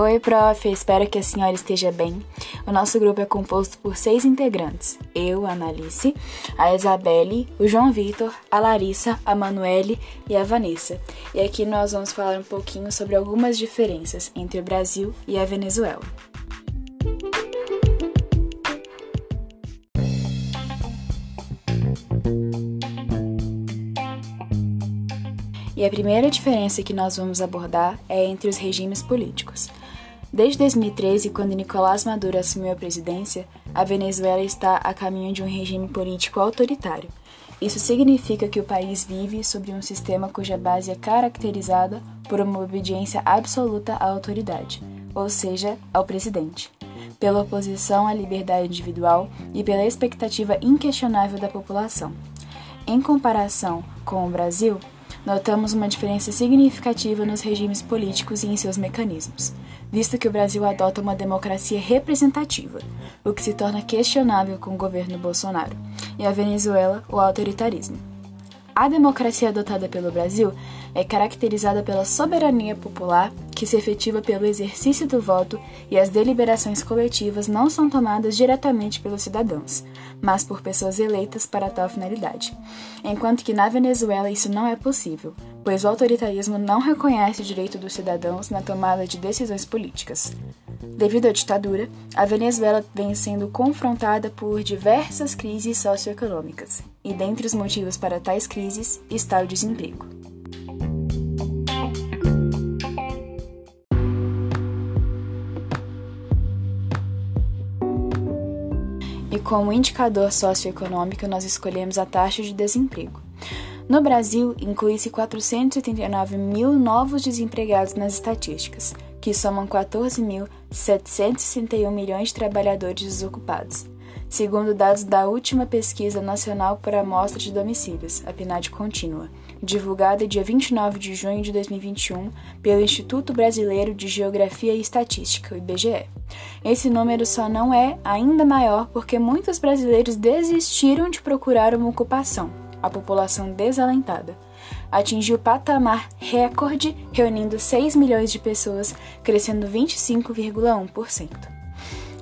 Oi, prof, espero que a senhora esteja bem. O nosso grupo é composto por seis integrantes: eu, a Analice, a Isabelle, o João Vitor, a Larissa, a Manuele e a Vanessa. E aqui nós vamos falar um pouquinho sobre algumas diferenças entre o Brasil e a Venezuela. E a primeira diferença que nós vamos abordar é entre os regimes políticos. Desde 2013, quando Nicolás Maduro assumiu a presidência, a Venezuela está a caminho de um regime político autoritário. Isso significa que o país vive sobre um sistema cuja base é caracterizada por uma obediência absoluta à autoridade, ou seja, ao presidente, pela oposição à liberdade individual e pela expectativa inquestionável da população. Em comparação com o Brasil, notamos uma diferença significativa nos regimes políticos e em seus mecanismos, visto que o Brasil adota uma democracia representativa, o que se torna questionável com o governo Bolsonaro, e a Venezuela o autoritarismo. A democracia adotada pelo Brasil é caracterizada pela soberania popular, que se efetiva pelo exercício do voto e as deliberações coletivas não são tomadas diretamente pelos cidadãos, mas por pessoas eleitas para tal finalidade. Enquanto que na Venezuela isso não é possível, pois o autoritarismo não reconhece o direito dos cidadãos na tomada de decisões políticas. Devido à ditadura, a Venezuela vem sendo confrontada por diversas crises socioeconômicas, e dentre os motivos para tais crises está o desemprego. E como indicador socioeconômico, nós escolhemos a taxa de desemprego. No Brasil, inclui-se 489 mil novos desempregados nas estatísticas, que somam 14.761 milhões de trabalhadores desocupados, segundo dados da última Pesquisa Nacional por Amostra de Domicílios, a PNAD contínua, divulgada dia 29 de junho de 2021 pelo Instituto Brasileiro de Geografia e Estatística, o IBGE. Esse número só não é ainda maior porque muitos brasileiros desistiram de procurar uma ocupação, a população desalentada atingiu patamar recorde, reunindo 6 milhões de pessoas, crescendo 25,1%.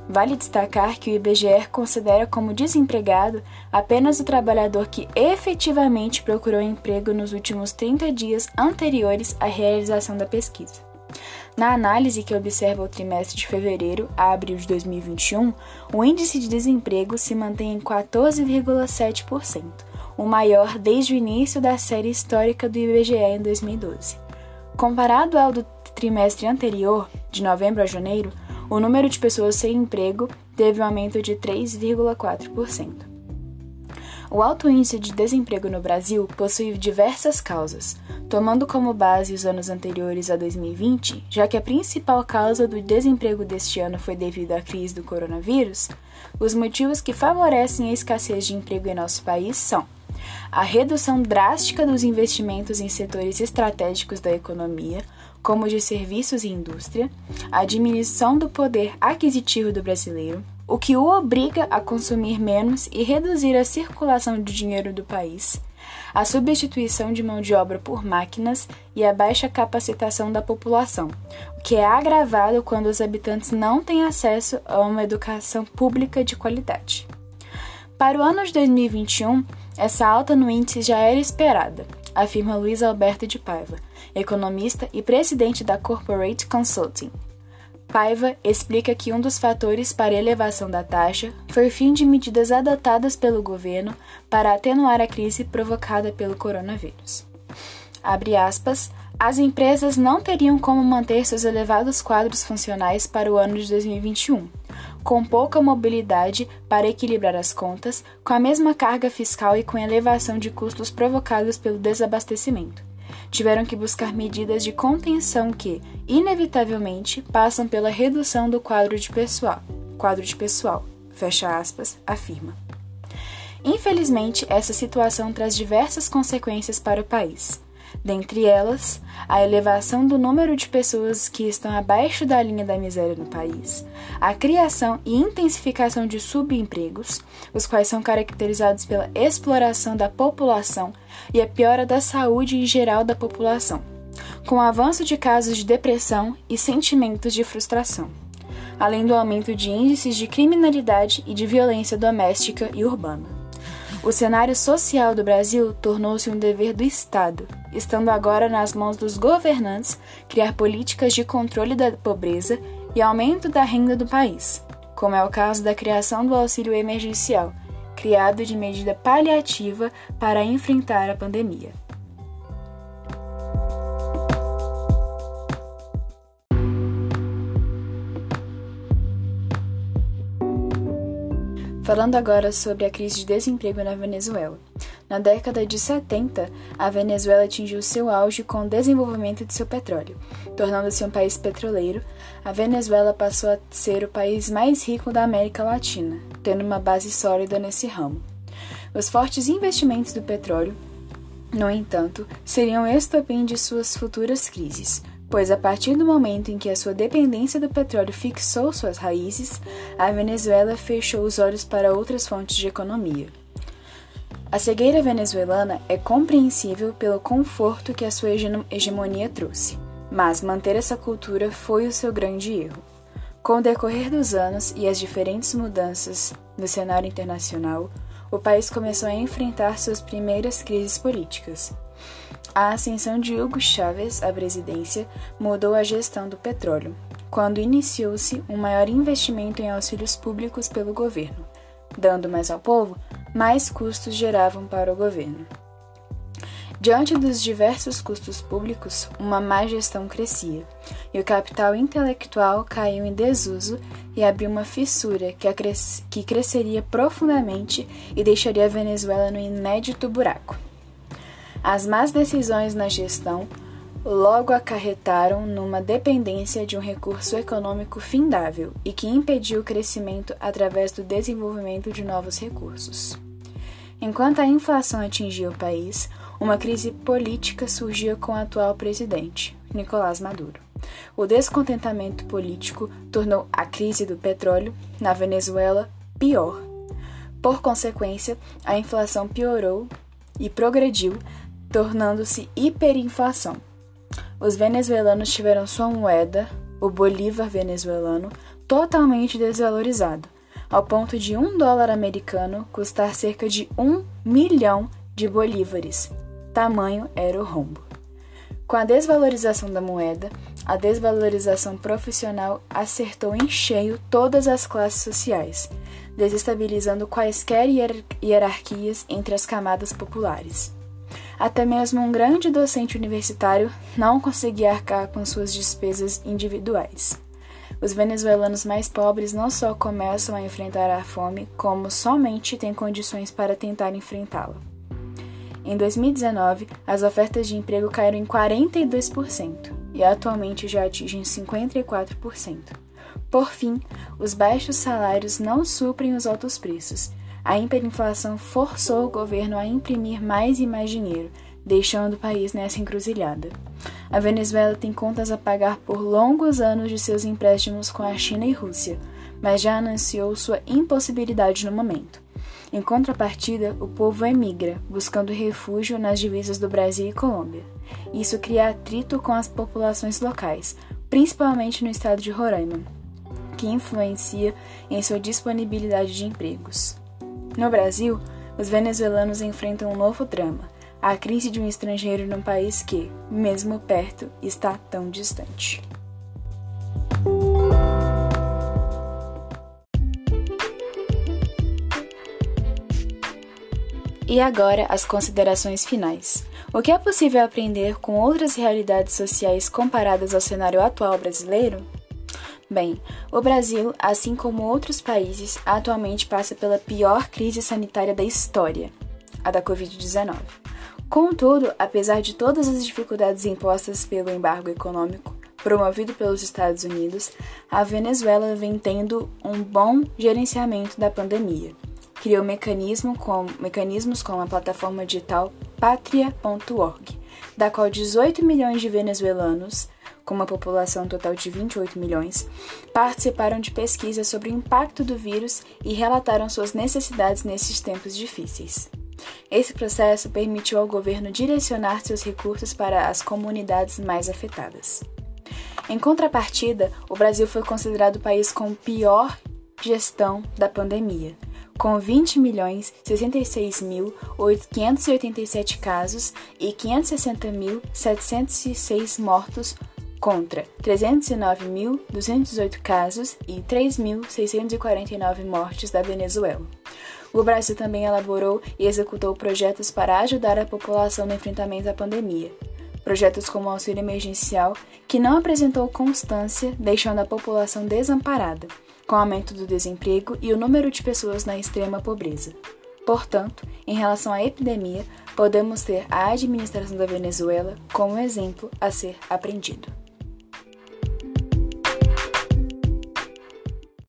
Vale destacar que o IBGE considera como desempregado apenas o trabalhador que efetivamente procurou emprego nos últimos 30 dias anteriores à realização da pesquisa. Na análise que observa o trimestre de fevereiro a abril de 2021, o índice de desemprego se mantém em 14,7%, o maior desde o início da série histórica do IBGE em 2012. Comparado ao do trimestre anterior, de novembro a janeiro, o número de pessoas sem emprego teve um aumento de 3,4%. O alto índice de desemprego no Brasil possui diversas causas, tomando como base os anos anteriores a 2020, já que a principal causa do desemprego deste ano foi devido à crise do coronavírus. Os motivos que favorecem a escassez de emprego em nosso país são a redução drástica dos investimentos em setores estratégicos da economia, como de serviços e indústria, a diminuição do poder aquisitivo do brasileiro, o que o obriga a consumir menos e reduzir a circulação de dinheiro do país, a substituição de mão de obra por máquinas e a baixa capacitação da população, o que é agravado quando os habitantes não têm acesso a uma educação pública de qualidade. Para o ano de 2021, essa alta no índice já era esperada, afirma Luiz Alberto de Paiva, economista e presidente da Corporate Consulting. Paiva explica que um dos fatores para a elevação da taxa foi o fim de medidas adotadas pelo governo para atenuar a crise provocada pelo coronavírus. Abre aspas, as empresas não teriam como manter seus elevados quadros funcionais para o ano de 2021, com pouca mobilidade para equilibrar as contas, com a mesma carga fiscal e com elevação de custos provocados pelo desabastecimento. Tiveram que buscar medidas de contenção que, inevitavelmente, passam pela redução do quadro de pessoal. Quadro de pessoal, fecha aspas, afirma. Infelizmente, essa situação traz diversas consequências para o país dentre elas a elevação do número de pessoas que estão abaixo da linha da miséria no país, a criação e intensificação de subempregos, os quais são caracterizados pela exploração da população e a piora da saúde em geral da população, com o avanço de casos de depressão e sentimentos de frustração, além do aumento de índices de criminalidade e de violência doméstica e urbana. O cenário social do Brasil tornou-se um dever do Estado, estando agora nas mãos dos governantes criar políticas de controle da pobreza e aumento da renda do país, como é o caso da criação do auxílio emergencial, criado de medida paliativa para enfrentar a pandemia. Falando agora sobre a crise de desemprego na Venezuela. Na década de 70, a Venezuela atingiu seu auge com o desenvolvimento de seu petróleo. Tornando-se um país petroleiro, a Venezuela passou a ser o país mais rico da América Latina, tendo uma base sólida nesse ramo. Os fortes investimentos do petróleo, no entanto, seriam estopim de suas futuras crises pois a partir do momento em que a sua dependência do petróleo fixou suas raízes, a Venezuela fechou os olhos para outras fontes de economia. A cegueira venezuelana é compreensível pelo conforto que a sua hegemonia trouxe, mas manter essa cultura foi o seu grande erro. Com o decorrer dos anos e as diferentes mudanças no cenário internacional, o país começou a enfrentar suas primeiras crises políticas, a ascensão de Hugo Chávez à presidência mudou a gestão do petróleo, quando iniciou-se um maior investimento em auxílios públicos pelo governo. Dando mais ao povo, mais custos geravam para o governo. Diante dos diversos custos públicos, uma má gestão crescia, e o capital intelectual caiu em desuso e abriu uma fissura que, que cresceria profundamente e deixaria a Venezuela no inédito buraco. As más decisões na gestão logo acarretaram numa dependência de um recurso econômico findável e que impediu o crescimento através do desenvolvimento de novos recursos. Enquanto a inflação atingia o país, uma crise política surgia com o atual presidente, Nicolás Maduro. O descontentamento político tornou a crise do petróleo na Venezuela pior. Por consequência, a inflação piorou e progrediu tornando-se hiperinflação. Os venezuelanos tiveram sua moeda, o bolívar venezuelano, totalmente desvalorizado, ao ponto de um dólar americano custar cerca de um milhão de bolívares. Tamanho era o rombo. Com a desvalorização da moeda, a desvalorização profissional acertou em cheio todas as classes sociais, desestabilizando quaisquer hierarquias entre as camadas populares. Até mesmo um grande docente universitário não conseguia arcar com suas despesas individuais. Os venezuelanos mais pobres não só começam a enfrentar a fome, como somente têm condições para tentar enfrentá-la. Em 2019, as ofertas de emprego caíram em 42% e atualmente já atingem 54%. Por fim, os baixos salários não suprem os altos preços a hiperinflação forçou o governo a imprimir mais e mais dinheiro, deixando o país nessa encruzilhada. A Venezuela tem contas a pagar por longos anos de seus empréstimos com a China e Rússia, mas já anunciou sua impossibilidade no momento. Em contrapartida, o povo emigra, buscando refúgio nas divisas do Brasil e Colômbia. Isso cria atrito com as populações locais, principalmente no estado de Roraima, que influencia em sua disponibilidade de empregos. No Brasil, os venezuelanos enfrentam um novo drama: a crise de um estrangeiro num país que, mesmo perto, está tão distante. E agora as considerações finais. O que é possível aprender com outras realidades sociais comparadas ao cenário atual brasileiro? Bem, o Brasil, assim como outros países, atualmente passa pela pior crise sanitária da história, a da Covid-19. Contudo, apesar de todas as dificuldades impostas pelo embargo econômico promovido pelos Estados Unidos, a Venezuela vem tendo um bom gerenciamento da pandemia. Criou mecanismo com, mecanismos como a plataforma digital patria.org, da qual 18 milhões de venezuelanos com uma população total de 28 milhões, participaram de pesquisas sobre o impacto do vírus e relataram suas necessidades nesses tempos difíceis. Esse processo permitiu ao governo direcionar seus recursos para as comunidades mais afetadas. Em contrapartida, o Brasil foi considerado o país com pior gestão da pandemia, com 20 milhões 66.587 casos e 560.706 mortos contra 309.218 casos e 3.649 mortes da Venezuela. O Brasil também elaborou e executou projetos para ajudar a população no enfrentamento à pandemia. Projetos como o auxílio emergencial, que não apresentou constância, deixando a população desamparada, com o aumento do desemprego e o número de pessoas na extrema pobreza. Portanto, em relação à epidemia, podemos ter a administração da Venezuela como exemplo a ser aprendido.